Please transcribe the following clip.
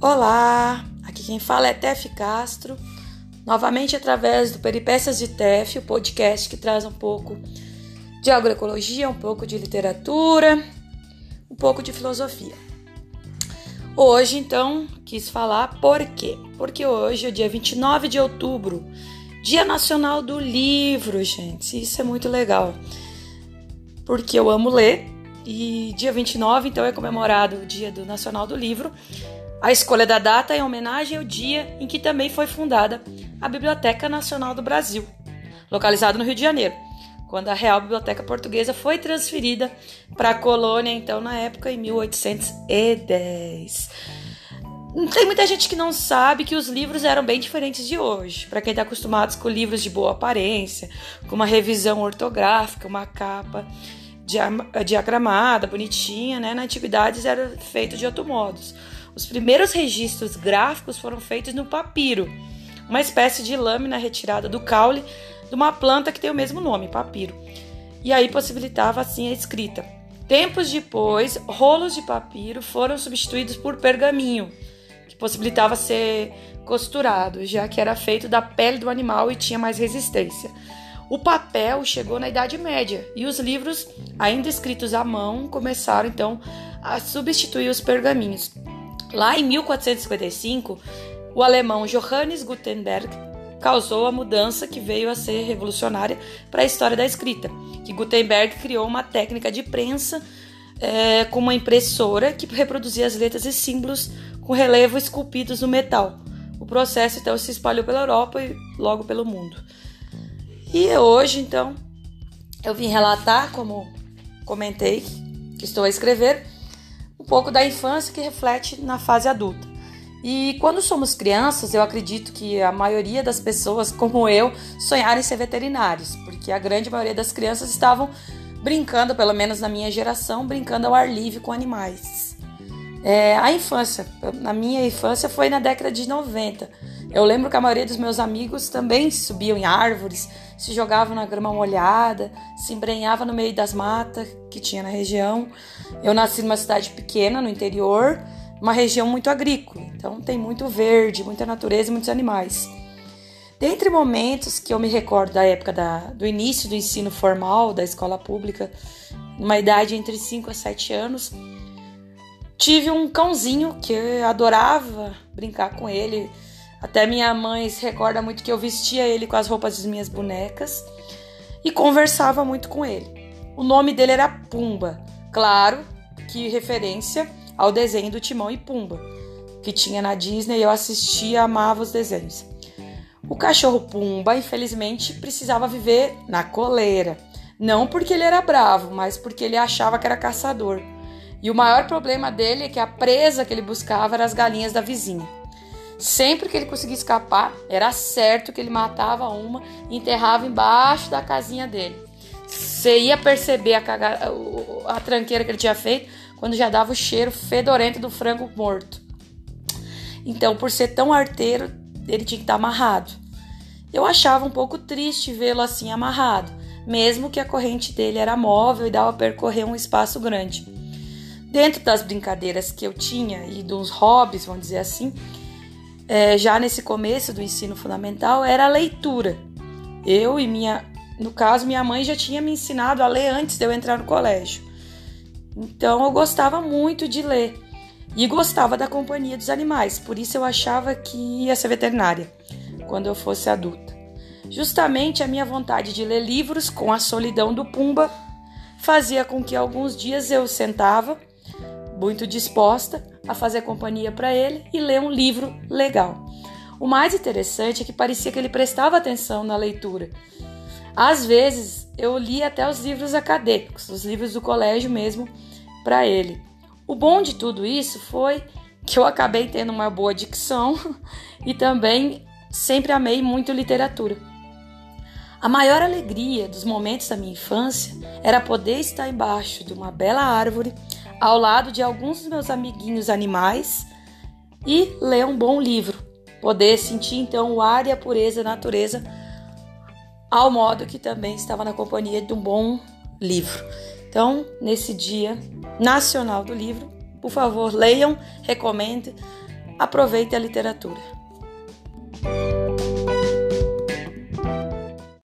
Olá, aqui quem fala é Tef Castro, novamente através do Peripécias de Tef, o podcast que traz um pouco de agroecologia, um pouco de literatura, um pouco de filosofia. Hoje, então, quis falar por quê? Porque hoje é dia 29 de outubro, Dia Nacional do Livro, gente. Isso é muito legal. Porque eu amo ler e dia 29, então, é comemorado o Dia do Nacional do Livro. A escolha da data é em homenagem ao dia em que também foi fundada a Biblioteca Nacional do Brasil, localizada no Rio de Janeiro, quando a Real Biblioteca Portuguesa foi transferida para a colônia, então, na época, em 1810. Tem muita gente que não sabe que os livros eram bem diferentes de hoje. Para quem está acostumado com livros de boa aparência, com uma revisão ortográfica, uma capa diagramada, bonitinha, né? Na antiguidade era feito de outro modo. Os primeiros registros gráficos foram feitos no papiro, uma espécie de lâmina retirada do caule de uma planta que tem o mesmo nome, papiro. E aí possibilitava assim a escrita. Tempos depois, rolos de papiro foram substituídos por pergaminho, que possibilitava ser costurado, já que era feito da pele do animal e tinha mais resistência. O papel chegou na Idade Média e os livros, ainda escritos à mão, começaram então a substituir os pergaminhos. Lá em 1455, o alemão Johannes Gutenberg causou a mudança que veio a ser revolucionária para a história da escrita, que Gutenberg criou uma técnica de prensa é, com uma impressora que reproduzia as letras e símbolos com relevo esculpidos no metal. O processo então se espalhou pela Europa e logo pelo mundo. E hoje, então, eu vim relatar, como comentei, que estou a escrever, pouco da infância que reflete na fase adulta. E quando somos crianças, eu acredito que a maioria das pessoas, como eu, sonharam em ser veterinários, porque a grande maioria das crianças estavam brincando, pelo menos na minha geração, brincando ao ar livre com animais. É, a infância, na minha infância, foi na década de 90. Eu lembro que a maioria dos meus amigos também subiam em árvores, se jogavam na grama molhada, se embrenhava no meio das matas que tinha na região. Eu nasci numa cidade pequena, no interior, uma região muito agrícola, então tem muito verde, muita natureza e muitos animais. Dentre momentos que eu me recordo da época da, do início do ensino formal da escola pública, numa idade entre 5 a 7 anos, tive um cãozinho que eu adorava brincar com ele até minha mãe se recorda muito que eu vestia ele com as roupas das minhas bonecas e conversava muito com ele. O nome dele era Pumba, claro que referência ao desenho do Timão e Pumba, que tinha na Disney e eu assistia, amava os desenhos. O cachorro Pumba, infelizmente, precisava viver na coleira. Não porque ele era bravo, mas porque ele achava que era caçador. E o maior problema dele é que a presa que ele buscava eram as galinhas da vizinha. Sempre que ele conseguia escapar, era certo que ele matava uma e enterrava embaixo da casinha dele. Você ia perceber a, caga... a tranqueira que ele tinha feito quando já dava o cheiro fedorento do frango morto. Então, por ser tão arteiro, ele tinha que estar amarrado. Eu achava um pouco triste vê-lo assim amarrado, mesmo que a corrente dele era móvel e dava a percorrer um espaço grande. Dentro das brincadeiras que eu tinha e dos hobbies, vamos dizer assim, é, já nesse começo do ensino fundamental era a leitura. Eu e minha, no caso, minha mãe já tinha me ensinado a ler antes de eu entrar no colégio. Então eu gostava muito de ler e gostava da companhia dos animais, por isso eu achava que ia ser veterinária quando eu fosse adulta. Justamente a minha vontade de ler livros com a solidão do Pumba fazia com que alguns dias eu sentava, muito disposta, a fazer companhia para ele e ler um livro legal. O mais interessante é que parecia que ele prestava atenção na leitura. Às vezes eu li até os livros acadêmicos, os livros do colégio mesmo, para ele. O bom de tudo isso foi que eu acabei tendo uma boa dicção e também sempre amei muito literatura. A maior alegria dos momentos da minha infância era poder estar embaixo de uma bela árvore ao lado de alguns dos meus amiguinhos animais e ler um bom livro. Poder sentir então o ar e a pureza da natureza, ao modo que também estava na companhia de um bom livro. Então, nesse Dia Nacional do Livro, por favor, leiam, recomendo, aproveite a literatura.